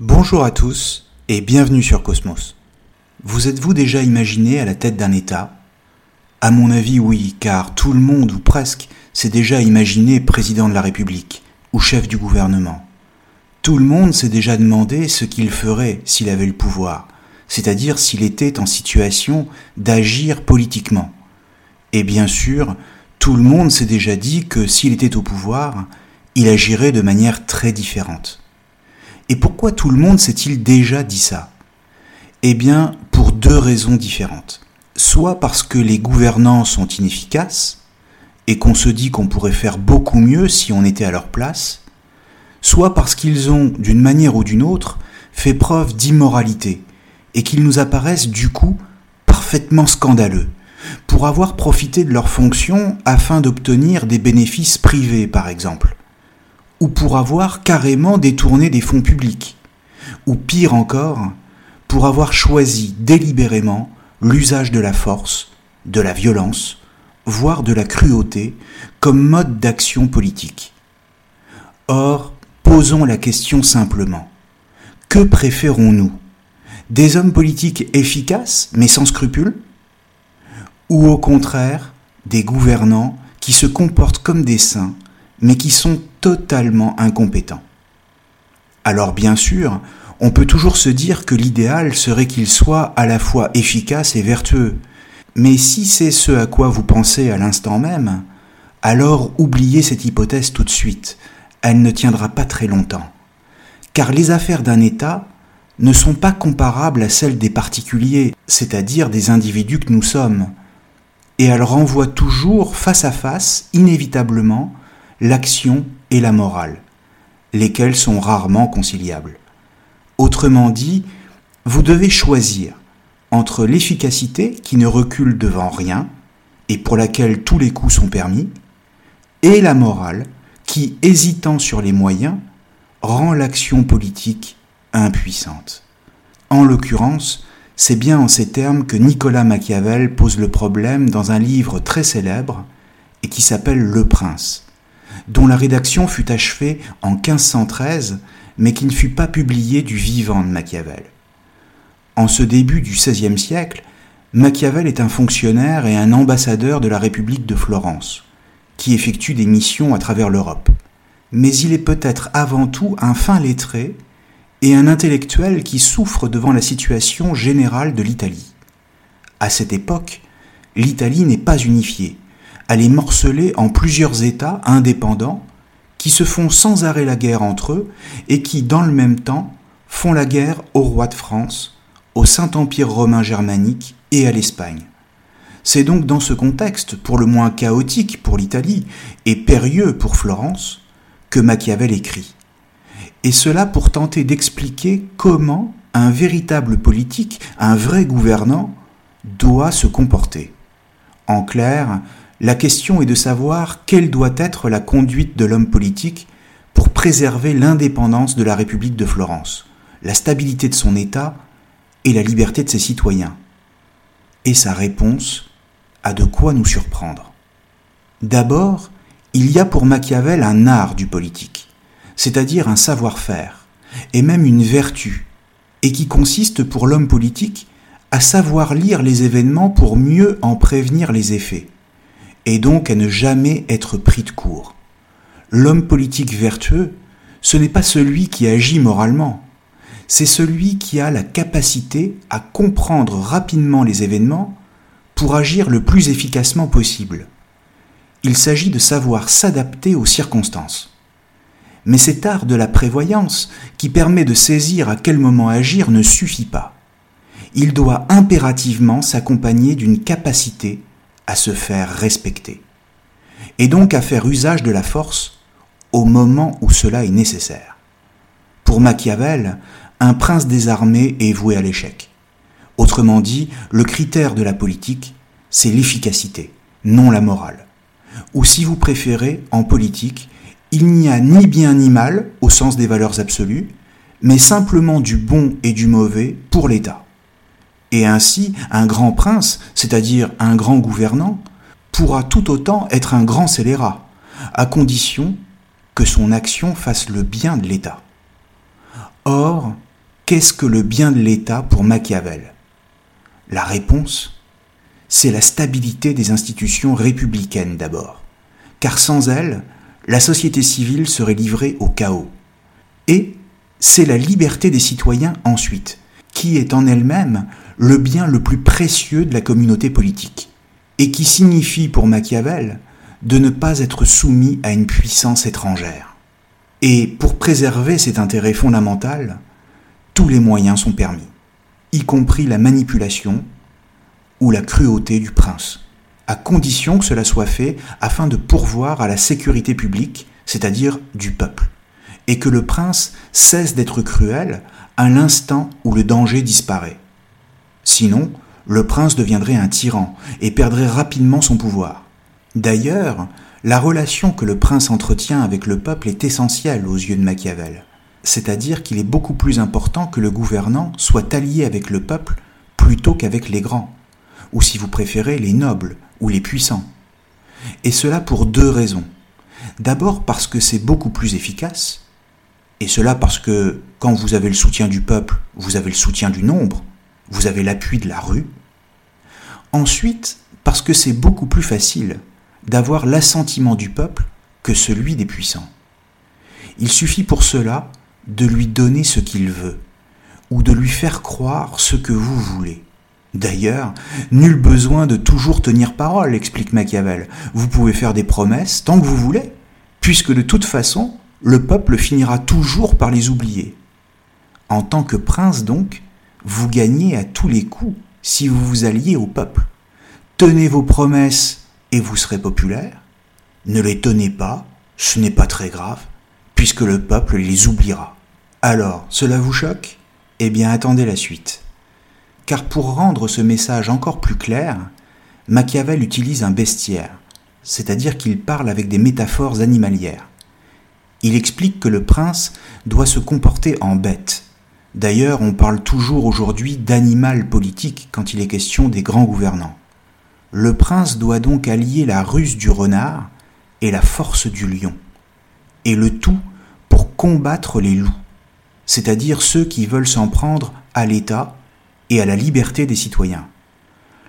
Bonjour à tous et bienvenue sur Cosmos. Vous êtes-vous déjà imaginé à la tête d'un État? À mon avis oui, car tout le monde ou presque s'est déjà imaginé président de la République ou chef du gouvernement. Tout le monde s'est déjà demandé ce qu'il ferait s'il avait le pouvoir, c'est-à-dire s'il était en situation d'agir politiquement. Et bien sûr, tout le monde s'est déjà dit que s'il était au pouvoir, il agirait de manière très différente. Et pourquoi tout le monde s'est-il déjà dit ça? Eh bien, pour deux raisons différentes. Soit parce que les gouvernants sont inefficaces, et qu'on se dit qu'on pourrait faire beaucoup mieux si on était à leur place, soit parce qu'ils ont, d'une manière ou d'une autre, fait preuve d'immoralité, et qu'ils nous apparaissent du coup parfaitement scandaleux, pour avoir profité de leurs fonctions afin d'obtenir des bénéfices privés, par exemple, ou pour avoir carrément détourné des fonds publics, ou pire encore, pour avoir choisi délibérément l'usage de la force, de la violence, voire de la cruauté comme mode d'action politique. Or, posons la question simplement. Que préférons-nous? Des hommes politiques efficaces mais sans scrupules? Ou au contraire des gouvernants qui se comportent comme des saints, mais qui sont totalement incompétents. Alors bien sûr, on peut toujours se dire que l'idéal serait qu'ils soient à la fois efficaces et vertueux, mais si c'est ce à quoi vous pensez à l'instant même, alors oubliez cette hypothèse tout de suite, elle ne tiendra pas très longtemps. Car les affaires d'un État ne sont pas comparables à celles des particuliers, c'est-à-dire des individus que nous sommes et elle renvoie toujours face à face, inévitablement, l'action et la morale, lesquelles sont rarement conciliables. Autrement dit, vous devez choisir entre l'efficacité qui ne recule devant rien et pour laquelle tous les coups sont permis, et la morale qui, hésitant sur les moyens, rend l'action politique impuissante. En l'occurrence, c'est bien en ces termes que Nicolas Machiavel pose le problème dans un livre très célèbre et qui s'appelle Le Prince, dont la rédaction fut achevée en 1513 mais qui ne fut pas publié du vivant de Machiavel. En ce début du XVIe siècle, Machiavel est un fonctionnaire et un ambassadeur de la République de Florence, qui effectue des missions à travers l'Europe. Mais il est peut-être avant tout un fin lettré et un intellectuel qui souffre devant la situation générale de l'Italie. À cette époque, l'Italie n'est pas unifiée. Elle est morcelée en plusieurs États indépendants qui se font sans arrêt la guerre entre eux et qui, dans le même temps, font la guerre au roi de France, au Saint-Empire romain germanique et à l'Espagne. C'est donc dans ce contexte, pour le moins chaotique pour l'Italie et périlleux pour Florence, que Machiavel écrit et cela pour tenter d'expliquer comment un véritable politique, un vrai gouvernant, doit se comporter. En clair, la question est de savoir quelle doit être la conduite de l'homme politique pour préserver l'indépendance de la République de Florence, la stabilité de son État et la liberté de ses citoyens. Et sa réponse a de quoi nous surprendre. D'abord, Il y a pour Machiavel un art du politique, c'est-à-dire un savoir-faire, et même une vertu, et qui consiste pour l'homme politique à savoir lire les événements pour mieux en prévenir les effets, et donc à ne jamais être pris de court. L'homme politique vertueux, ce n'est pas celui qui agit moralement, c'est celui qui a la capacité à comprendre rapidement les événements pour agir le plus efficacement possible. Il s'agit de savoir s'adapter aux circonstances. Mais cet art de la prévoyance, qui permet de saisir à quel moment agir, ne suffit pas il doit impérativement s'accompagner d'une capacité à se faire respecter, et donc à faire usage de la force au moment où cela est nécessaire. Pour Machiavel, un prince désarmé est voué à l'échec. Autrement dit, le critère de la politique, c'est l'efficacité, non la morale. Ou si vous préférez, en politique, il n'y a ni bien ni mal au sens des valeurs absolues, mais simplement du bon et du mauvais pour l'État. Et ainsi, un grand prince, c'est-à-dire un grand gouvernant, pourra tout autant être un grand scélérat, à condition que son action fasse le bien de l'État. Or, qu'est-ce que le bien de l'État pour Machiavel? La réponse, c'est la stabilité des institutions républicaines d'abord, car sans elles, la société civile serait livrée au chaos. Et c'est la liberté des citoyens ensuite, qui est en elle-même le bien le plus précieux de la communauté politique, et qui signifie pour Machiavel de ne pas être soumis à une puissance étrangère. Et pour préserver cet intérêt fondamental, tous les moyens sont permis, y compris la manipulation ou la cruauté du prince, à condition que cela soit fait afin de pourvoir à la sécurité publique, c'est-à-dire du peuple, et que le prince cesse d'être cruel à l'instant où le danger disparaît, Sinon, le prince deviendrait un tyran et perdrait rapidement son pouvoir. D'ailleurs, la relation que le prince entretient avec le peuple est essentielle aux yeux de Machiavel, c'est-à-dire qu'il est beaucoup plus important que le gouvernant soit allié avec le peuple plutôt qu'avec les grands, ou si vous préférez les nobles ou les puissants. Et cela pour deux raisons. D'abord parce que c'est beaucoup plus efficace, et cela parce que quand vous avez le soutien du peuple, vous avez le soutien du nombre, vous avez l'appui de la rue. Ensuite, parce que c'est beaucoup plus facile d'avoir l'assentiment du peuple que celui des puissants. Il suffit pour cela de lui donner ce qu'il veut, ou de lui faire croire ce que vous voulez. D'ailleurs, nul besoin de toujours tenir parole, explique Machiavel. Vous pouvez faire des promesses tant que vous voulez, puisque de toute façon, le peuple finira toujours par les oublier. En tant que prince donc, vous gagnez à tous les coups si vous vous alliez au peuple. Tenez vos promesses et vous serez populaire. Ne les tenez pas, ce n'est pas très grave, puisque le peuple les oubliera. Alors, cela vous choque? Eh bien, attendez la suite. Car pour rendre ce message encore plus clair, Machiavel utilise un bestiaire, c'est-à-dire qu'il parle avec des métaphores animalières. Il explique que le prince doit se comporter en bête, D'ailleurs, on parle toujours aujourd'hui d'animal politique quand il est question des grands gouvernants. Le prince doit donc allier la ruse du renard et la force du lion, et le tout pour combattre les loups, c'est-à-dire ceux qui veulent s'en prendre à l'État et à la liberté des citoyens.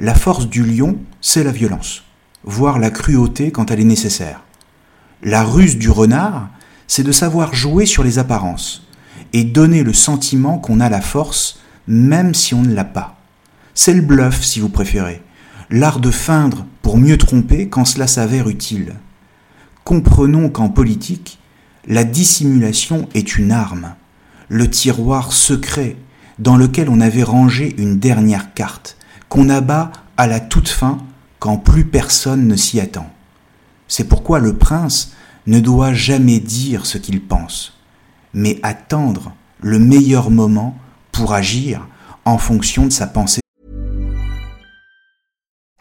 La force du lion, c'est la violence, voire la cruauté quand elle est nécessaire. La ruse du renard, c'est de savoir jouer sur les apparences, et donner le sentiment qu'on a la force même si on ne l'a pas. C'est le bluff si vous préférez, l'art de feindre pour mieux tromper quand cela s'avère utile. Comprenons qu'en politique, la dissimulation est une arme, le tiroir secret dans lequel on avait rangé une dernière carte, qu'on abat à la toute fin quand plus personne ne s'y attend. C'est pourquoi le prince ne doit jamais dire ce qu'il pense mais attendre le meilleur moment pour agir en fonction de sa pensée.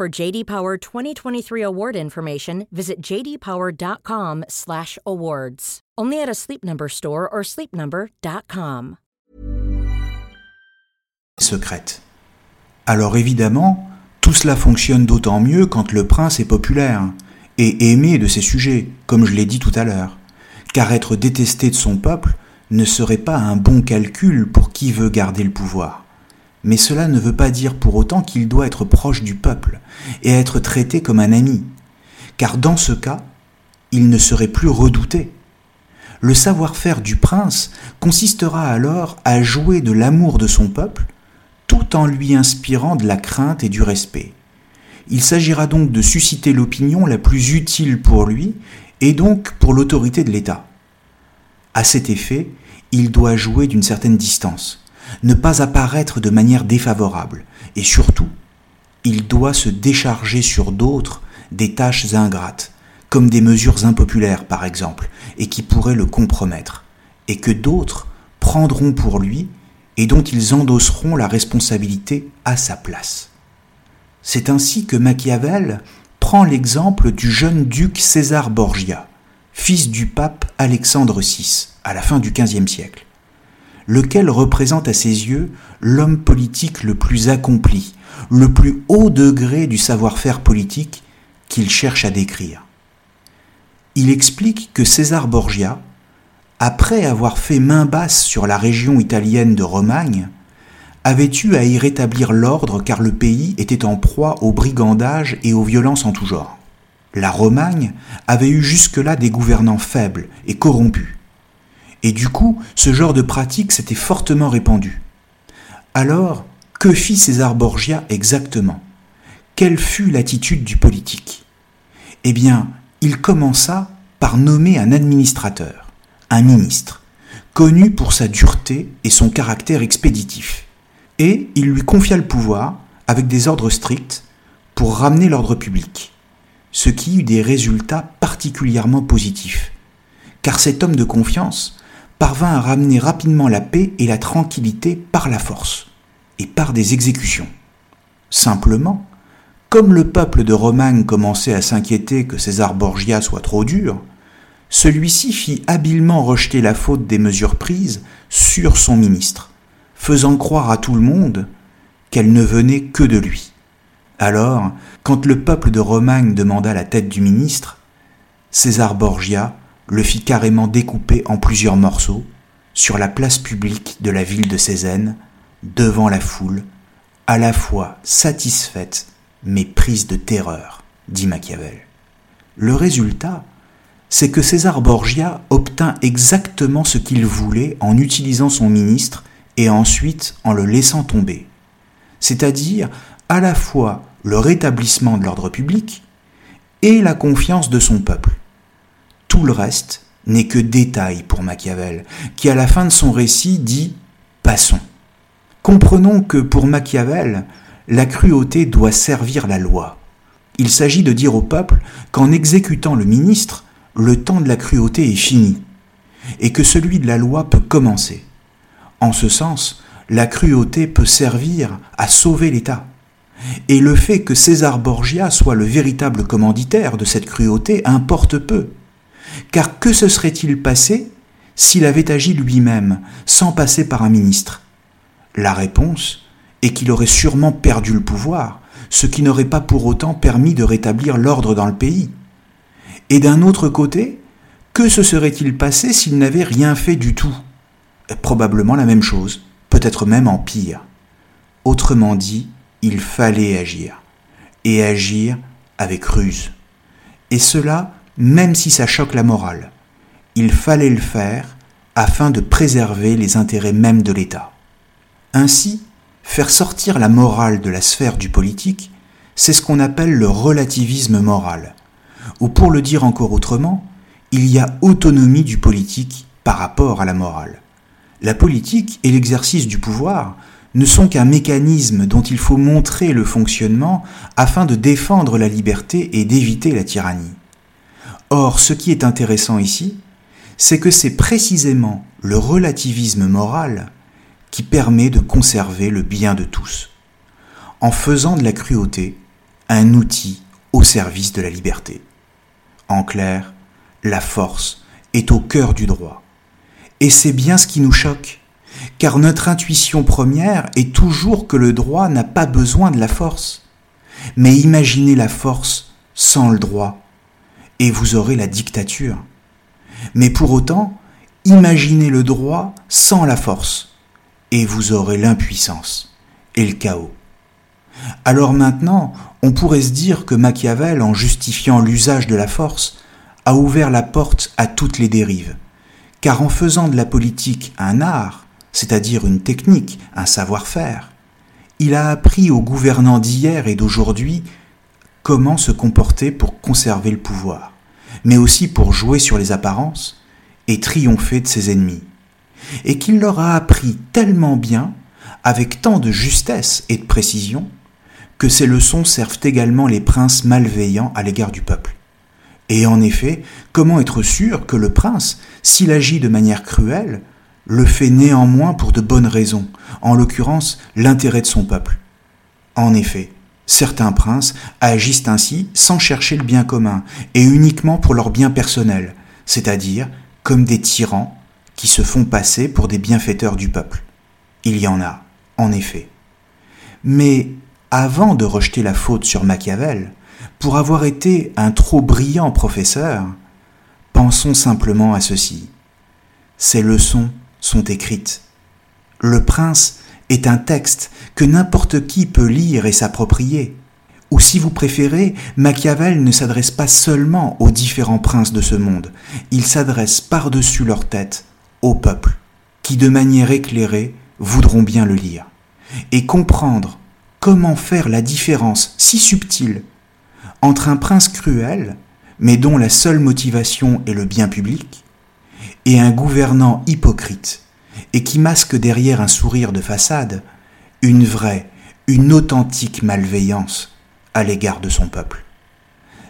For JD Power 2023 award information, visit jdpower.com/awards. Only at a Sleep Number store or sleepnumber.com. secrète. Alors évidemment, tout cela fonctionne d'autant mieux quand le prince est populaire et aimé de ses sujets, comme je l'ai dit tout à l'heure. Car être détesté de son peuple ne serait pas un bon calcul pour qui veut garder le pouvoir. Mais cela ne veut pas dire pour autant qu'il doit être proche du peuple et être traité comme un ami. Car dans ce cas, il ne serait plus redouté. Le savoir-faire du prince consistera alors à jouer de l'amour de son peuple tout en lui inspirant de la crainte et du respect. Il s'agira donc de susciter l'opinion la plus utile pour lui et donc pour l'autorité de l'État. À cet effet, il doit jouer d'une certaine distance, ne pas apparaître de manière défavorable, et surtout, il doit se décharger sur d'autres des tâches ingrates, comme des mesures impopulaires par exemple, et qui pourraient le compromettre, et que d'autres prendront pour lui et dont ils endosseront la responsabilité à sa place. C'est ainsi que Machiavel prend l'exemple du jeune duc César Borgia, fils du pape Alexandre VI, à la fin du XVe siècle, lequel représente à ses yeux l'homme politique le plus accompli, le plus haut degré du savoir-faire politique qu'il cherche à décrire. Il explique que César Borgia, après avoir fait main basse sur la région italienne de Romagne, avait eu à y rétablir l'ordre car le pays était en proie au brigandage et aux violences en tout genre. La Romagne avait eu jusque-là des gouvernants faibles et corrompus. Et du coup, ce genre de pratique s'était fortement répandu. Alors, que fit César Borgia exactement? Quelle fut l'attitude du politique? Eh bien, il commença par nommer un administrateur, un ministre, connu pour sa dureté et son caractère expéditif. Et il lui confia le pouvoir, avec des ordres stricts, pour ramener l'ordre public, ce qui eut des résultats particulièrement positifs, car cet homme de confiance parvint à ramener rapidement la paix et la tranquillité par la force, et par des exécutions. Simplement, comme le peuple de Romagne commençait à s'inquiéter que César Borgia soit trop dur, celui-ci fit habilement rejeter la faute des mesures prises sur son ministre faisant croire à tout le monde qu'elle ne venait que de lui. Alors, quand le peuple de Romagne demanda la tête du ministre, César Borgia le fit carrément découper en plusieurs morceaux sur la place publique de la ville de Cézanne, devant la foule, à la fois satisfaite mais prise de terreur, dit Machiavel. Le résultat, c'est que César Borgia obtint exactement ce qu'il voulait en utilisant son ministre et ensuite en le laissant tomber, c'est-à-dire à la fois le rétablissement de l'ordre public et la confiance de son peuple. Tout le reste n'est que détail pour Machiavel, qui à la fin de son récit dit ⁇ Passons ⁇ Comprenons que pour Machiavel, la cruauté doit servir la loi. Il s'agit de dire au peuple qu'en exécutant le ministre, le temps de la cruauté est fini, et que celui de la loi peut commencer. En ce sens, la cruauté peut servir à sauver l'État. Et le fait que César Borgia soit le véritable commanditaire de cette cruauté importe peu. Car que se serait-il passé s'il avait agi lui-même, sans passer par un ministre? La réponse est qu'il aurait sûrement perdu le pouvoir, ce qui n'aurait pas pour autant permis de rétablir l'ordre dans le pays. Et d'un autre côté, que se serait-il passé s'il n'avait rien fait du tout? Probablement la même chose, peut-être même en pire. Autrement dit, il fallait agir, et agir avec ruse. Et cela, même si ça choque la morale. Il fallait le faire afin de préserver les intérêts mêmes de l'État. Ainsi, faire sortir la morale de la sphère du politique, c'est ce qu'on appelle le relativisme moral. Ou pour le dire encore autrement, il y a autonomie du politique par rapport à la morale. La politique et l'exercice du pouvoir ne sont qu'un mécanisme dont il faut montrer le fonctionnement afin de défendre la liberté et d'éviter la tyrannie. Or, ce qui est intéressant ici, c'est que c'est précisément le relativisme moral qui permet de conserver le bien de tous, en faisant de la cruauté un outil au service de la liberté. En clair, la force est au cœur du droit. Et c'est bien ce qui nous choque, car notre intuition première est toujours que le droit n'a pas besoin de la force. Mais imaginez la force sans le droit, et vous aurez la dictature. Mais pour autant, imaginez le droit sans la force, et vous aurez l'impuissance et le chaos. Alors maintenant, on pourrait se dire que Machiavel, en justifiant l'usage de la force, a ouvert la porte à toutes les dérives. Car en faisant de la politique un art, c'est-à-dire une technique, un savoir-faire, il a appris aux gouvernants d'hier et d'aujourd'hui comment se comporter pour conserver le pouvoir, mais aussi pour jouer sur les apparences et triompher de ses ennemis. Et qu'il leur a appris tellement bien, avec tant de justesse et de précision, que ces leçons servent également les princes malveillants à l'égard du peuple. Et en effet, comment être sûr que le prince, s'il agit de manière cruelle, le fait néanmoins pour de bonnes raisons, en l'occurrence l'intérêt de son peuple? En effet, Certains princes agissent ainsi sans chercher le bien commun et uniquement pour leur bien personnel, c'est-à-dire comme des tyrans qui se font passer pour des bienfaiteurs du peuple. Il y en a, en effet. Mais avant de rejeter la faute sur Machiavel, pour avoir été un trop brillant professeur, pensons simplement à ceci. Ces leçons sont écrites. Le prince est un texte que n'importe qui peut lire et s'approprier. Ou si vous préférez, Machiavel ne s'adresse pas seulement aux différents princes de ce monde, il s'adresse par-dessus leur tête au peuple, qui de manière éclairée voudront bien le lire, et comprendre comment faire la différence si subtile entre un prince cruel, mais dont la seule motivation est le bien public, et un gouvernant hypocrite, et qui masque derrière un sourire de façade une vraie, une authentique malveillance à l'égard de son peuple.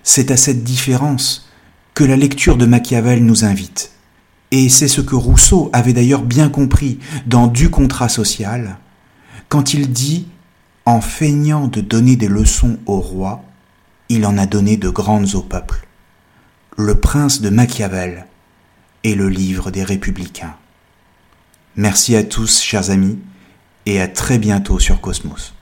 C'est à cette différence que la lecture de Machiavel nous invite. Et c'est ce que Rousseau avait d'ailleurs bien compris dans Du contrat social, quand il dit En feignant de donner des leçons au roi, il en a donné de grandes au peuple. Le prince de Machiavel est le livre des républicains. Merci à tous, chers amis, et à très bientôt sur Cosmos.